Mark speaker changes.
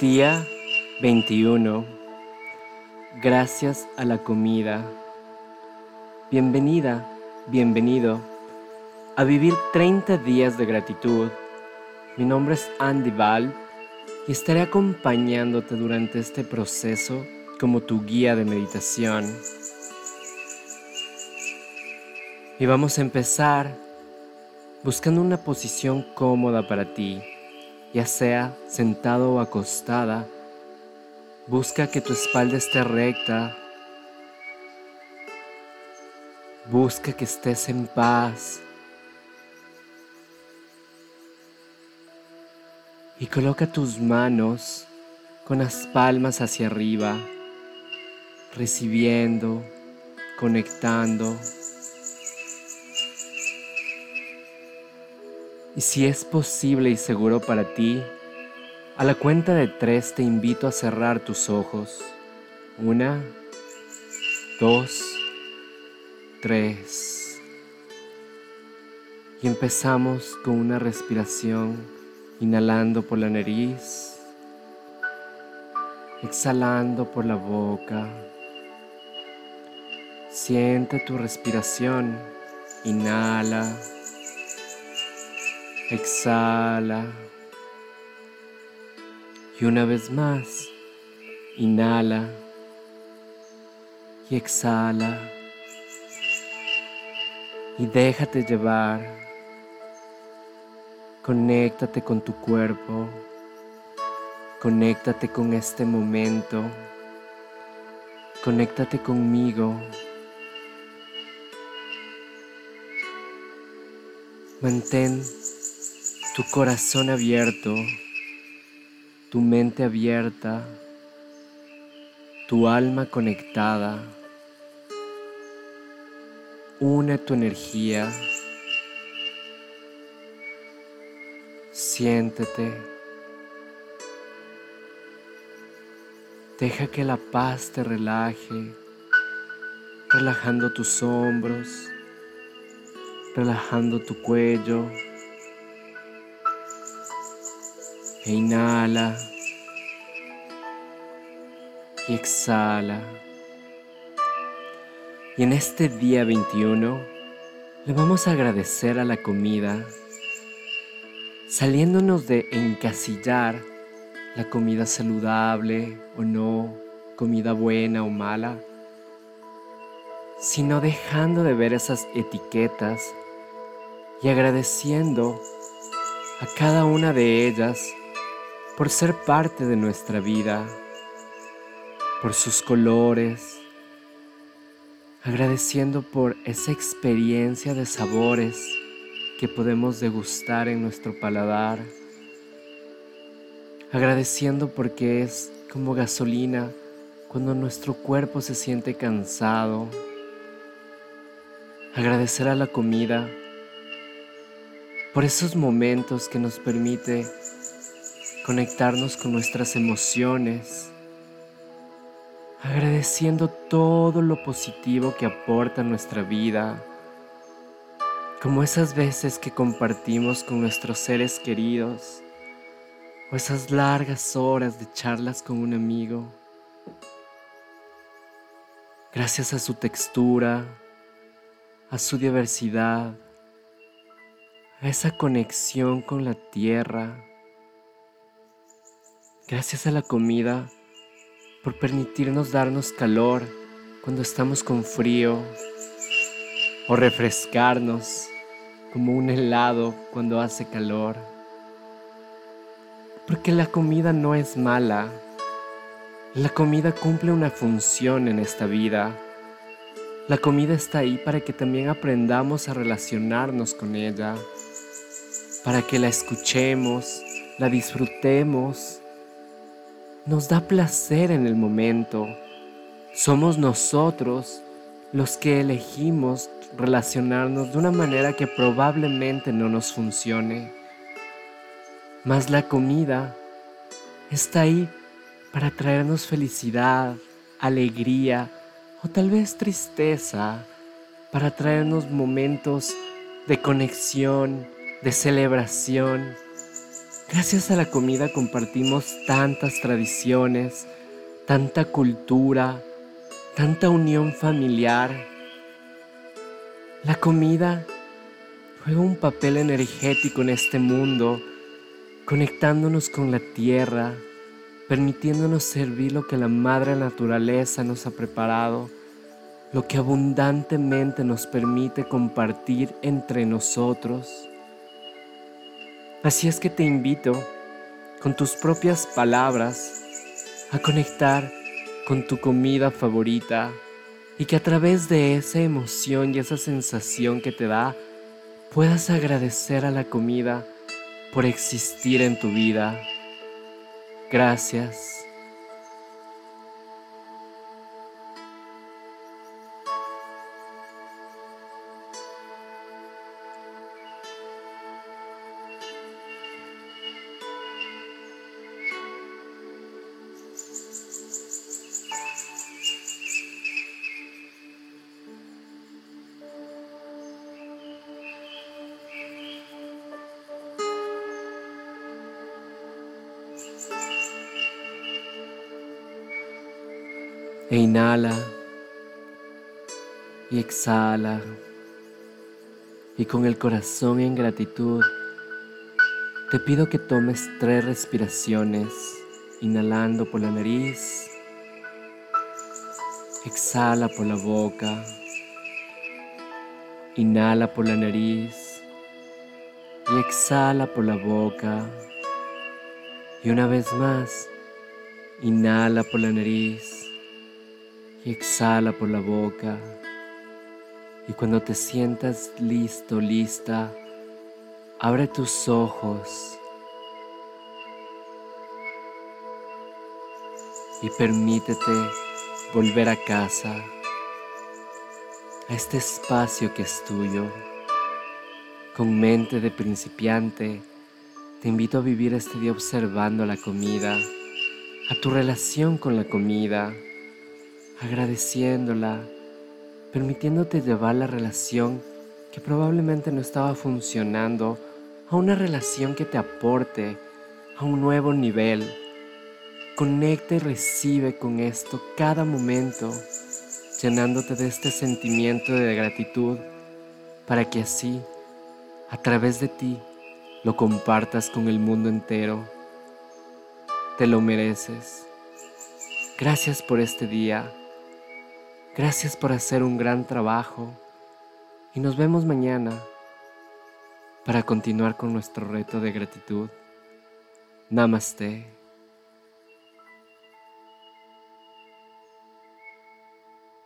Speaker 1: Día 21. Gracias a la comida. Bienvenida, bienvenido a vivir 30 días de gratitud. Mi nombre es Andy Val y estaré acompañándote durante este proceso como tu guía de meditación. Y vamos a empezar buscando una posición cómoda para ti ya sea sentado o acostada, busca que tu espalda esté recta. Busca que estés en paz. Y coloca tus manos con las palmas hacia arriba, recibiendo, conectando. Y si es posible y seguro para ti, a la cuenta de tres te invito a cerrar tus ojos. Una, dos, tres. Y empezamos con una respiración, inhalando por la nariz, exhalando por la boca. Siente tu respiración, inhala. Exhala. Y una vez más, inhala y exhala. Y déjate llevar. Conéctate con tu cuerpo. Conéctate con este momento. Conéctate conmigo. Mantén tu corazón abierto, tu mente abierta, tu alma conectada. Une tu energía. Siéntete. Deja que la paz te relaje, relajando tus hombros, relajando tu cuello. E inhala y exhala. Y en este día 21 le vamos a agradecer a la comida, saliéndonos de encasillar la comida saludable o no, comida buena o mala, sino dejando de ver esas etiquetas y agradeciendo a cada una de ellas por ser parte de nuestra vida, por sus colores, agradeciendo por esa experiencia de sabores que podemos degustar en nuestro paladar, agradeciendo porque es como gasolina cuando nuestro cuerpo se siente cansado, agradecer a la comida por esos momentos que nos permite conectarnos con nuestras emociones, agradeciendo todo lo positivo que aporta nuestra vida, como esas veces que compartimos con nuestros seres queridos, o esas largas horas de charlas con un amigo. Gracias a su textura, a su diversidad, a esa conexión con la tierra, Gracias a la comida por permitirnos darnos calor cuando estamos con frío o refrescarnos como un helado cuando hace calor. Porque la comida no es mala. La comida cumple una función en esta vida. La comida está ahí para que también aprendamos a relacionarnos con ella, para que la escuchemos, la disfrutemos nos da placer en el momento. Somos nosotros los que elegimos relacionarnos de una manera que probablemente no nos funcione. Mas la comida está ahí para traernos felicidad, alegría o tal vez tristeza, para traernos momentos de conexión, de celebración, Gracias a la comida compartimos tantas tradiciones, tanta cultura, tanta unión familiar. La comida juega un papel energético en este mundo, conectándonos con la tierra, permitiéndonos servir lo que la madre naturaleza nos ha preparado, lo que abundantemente nos permite compartir entre nosotros. Así es que te invito, con tus propias palabras, a conectar con tu comida favorita y que a través de esa emoción y esa sensación que te da, puedas agradecer a la comida por existir en tu vida. Gracias. E inhala y exhala. Y con el corazón en gratitud, te pido que tomes tres respiraciones, inhalando por la nariz, exhala por la boca, inhala por la nariz y exhala por la boca. Y una vez más, inhala por la nariz y exhala por la boca. Y cuando te sientas listo, lista, abre tus ojos y permítete volver a casa, a este espacio que es tuyo. Con mente de principiante, te invito a vivir este día observando la comida, a tu relación con la comida, agradeciéndola, permitiéndote llevar la relación que probablemente no estaba funcionando a una relación que te aporte a un nuevo nivel. Conecta y recibe con esto cada momento, llenándote de este sentimiento de gratitud para que así, a través de ti, lo compartas con el mundo entero. Te lo mereces. Gracias por este día. Gracias por hacer un gran trabajo y nos vemos mañana para continuar con nuestro reto de gratitud. Namaste.